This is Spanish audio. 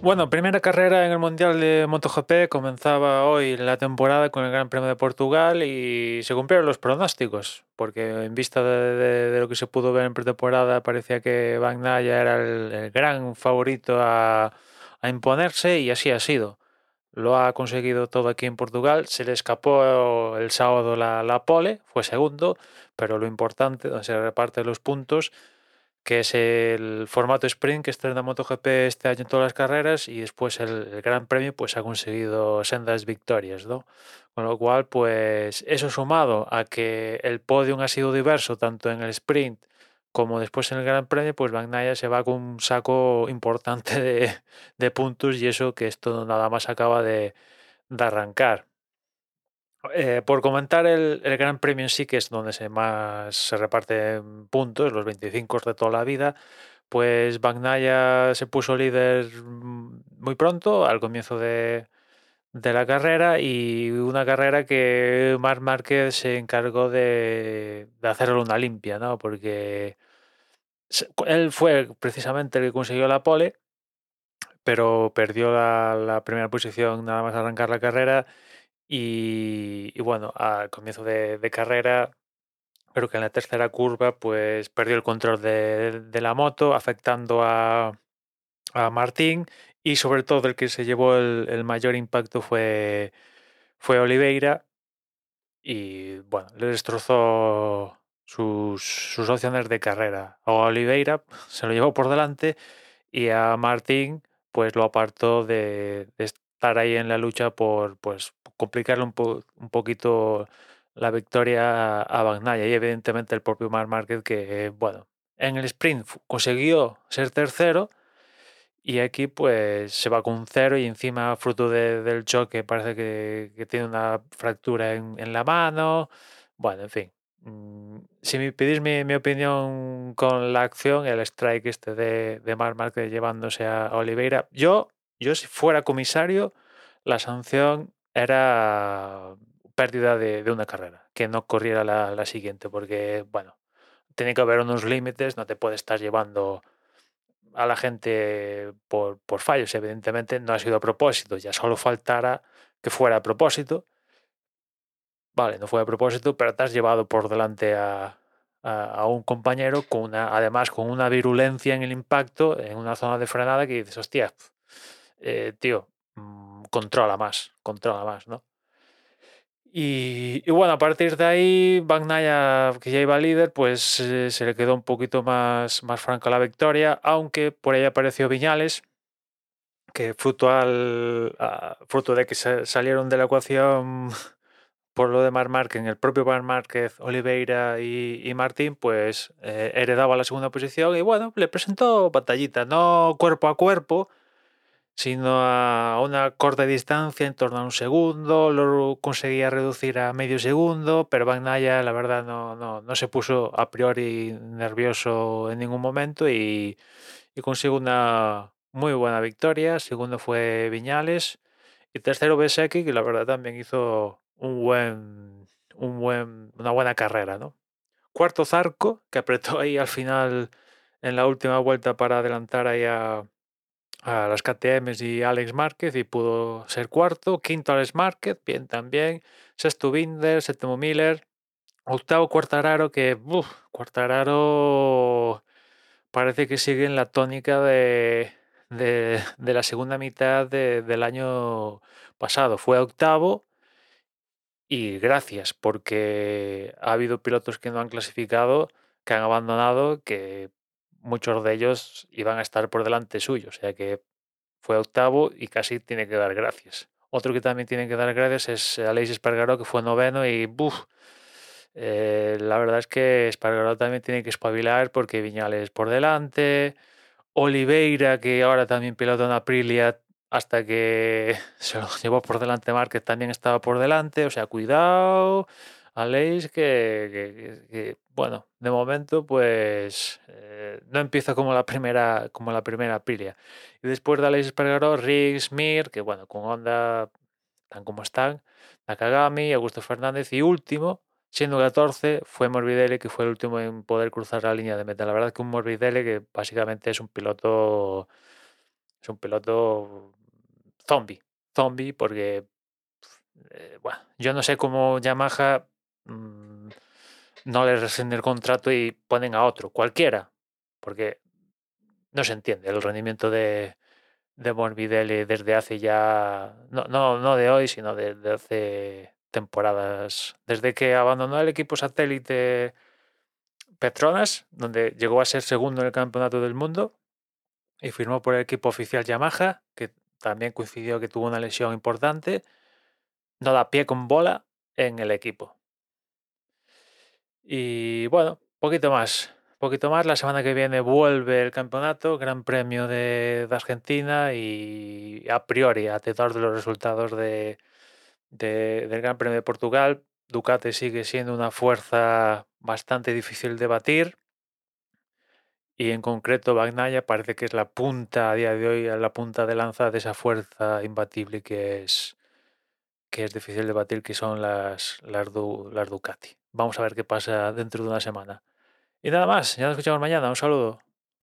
Bueno, primera carrera en el Mundial de MotoGP comenzaba hoy la temporada con el Gran Premio de Portugal y se cumplieron los pronósticos, porque en vista de, lo que se pudo ver en pretemporada parecía que Bagnaia era el, gran favorito a, imponerse y así ha sido. Lo ha conseguido todo aquí en Portugal, se le escapó el sábado la, la pole, fue segundo, pero lo importante, donde se reparten los puntos, que es el formato sprint que estrena MotoGP este año en todas las carreras y después el, Gran Premio pues ha conseguido sendas victorias, ¿no? Con lo cual, pues eso sumado a que el podium ha sido diverso tanto en el sprint como después en el Gran Premio, pues Bagnaia se va con un saco importante de, puntos y eso que esto nada más acaba de arrancar. Eh, por comentar el, Gran Premio en sí, que es donde se más se reparten puntos, los 25 de toda la vida, pues Bagnaia se puso líder mm, muy pronto, al comienzo de, la carrera, y una carrera que Marc Márquez se encargó de, de hacerle una limpia, ¿no? Porque él fue precisamente el que consiguió la pole, pero perdió la, la primera posición nada más arrancar la carrera y, bueno, al comienzo de, carrera, creo que en la tercera curva, pues perdió el control de, la moto, afectando a, Martín. Y sobre todo el que se llevó el, mayor impacto fue, fue Oliveira. Y bueno, le destrozó sus, sus opciones de carrera. A Oliveira se lo llevó por delante y a Martín pues lo apartó de, de estar ahí en la lucha por pues complicarle un, un poquito la victoria a Bagnaia y evidentemente el propio Marc Márquez que, bueno, en el sprint consiguió ser tercero y aquí pues se va con un cero y encima fruto del choque parece que, tiene una fractura en, la mano. Bueno, en fin. Mm, si me pedís mi, opinión con la acción, el strike este de, de Marc Márquez llevándose a Oliveira, yo, yo si fuera comisario, la sanción era pérdida de, una carrera, que no corriera la, siguiente, porque, bueno, tiene que haber unos límites, no te puedes estar llevando a la gente por, fallos, evidentemente no ha sido a propósito, ya solo faltara que fuera a propósito. Vale, no fue a propósito, pero te has llevado por delante a, un compañero con una, además con una virulencia en el impacto, en una zona de frenada que dices, hostia, eh, tío, controla más, controla más, ¿no? Y, bueno, a partir de ahí, Bagnaia, que ya iba líder, pues eh, se le quedó un poquito más, más franca la victoria, aunque por ahí apareció Viñales, que fruto, al, fruto de que salieron de la ecuación por lo de Mar Márquez, el propio Mar Márquez, Oliveira y, Martín, pues eh, heredaba la segunda posición y bueno, le presentó batallita, no cuerpo a cuerpo, sino a una corta distancia, en torno a un segundo, lo conseguía reducir a medio segundo, pero Van Naya la verdad no, no, se puso a priori nervioso en ningún momento y, y consiguió una muy buena victoria. Segundo fue Viñales y tercero Besecki, que la verdad también hizo un buen, un buen, una buena carrera. ¿no? Cuarto Zarco, que apretó ahí al final en la última vuelta para adelantar ahí a a las KTMs y Alex Márquez y pudo ser cuarto. Quinto Alex Márquez, bien también. Sexto Binder, séptimo Miller. Octavo Cuartararo, que Cuartararo parece que sigue en la tónica de, de, la segunda mitad del año pasado. Fue octavo y gracias, porque ha habido pilotos que no han clasificado, que han abandonado, que muchos de ellos iban a estar por delante suyo, o sea que fue octavo y casi tiene que dar gracias. Otro que también tiene que dar gracias es Aleix Espargaró, que fue noveno y ¡buf! Eh, la verdad es que Espargaró también tiene que espabilar porque Viñales por delante, Oliveira, que ahora también pilota en Aprilia hasta que se lo llevó por delante Márquez, también estaba por delante, o sea, cuidado. Aleix que, que, bueno, de momento pues eh, no empieza como la primera como la primera. Y después de Aleix Espargaró, Riggs, Mir, que bueno, con Honda tan como están, Nakagami, Augusto Fernández y último, siendo 14, fue Morbidelli, que fue el último en poder cruzar la línea de meta. La verdad que un Morbidelli que básicamente es un piloto Es un piloto zombie, zombie porque, eh, bueno, yo no sé cómo Yamaha mm, no le rescinde el contrato y ponen a otro, cualquiera, porque no se entiende el rendimiento de, de Morbidelli desde hace ya, no, no, no de hoy, sino desde hace temporadas, desde que abandonó el equipo satélite Petronas, donde llegó a ser segundo en el campeonato del mundo y firmó por el equipo oficial Yamaha, que también coincidió que tuvo una lesión importante, no da pie con bola en el equipo. Y bueno, poquito más. Poquito más, la semana que viene vuelve el campeonato, Gran Premio de, Argentina y a priori, a tenor de los resultados de, del Gran Premio de Portugal, Ducati sigue siendo una fuerza bastante difícil de batir y en concreto Bagnaia parece que es la punta a día de hoy, la punta de lanza de esa fuerza imbatible que es que es difícil de batir, que son las, las, las Ducati. Vamos a ver qué pasa dentro de una semana. Y nada más, ya nos escuchamos mañana. Un saludo.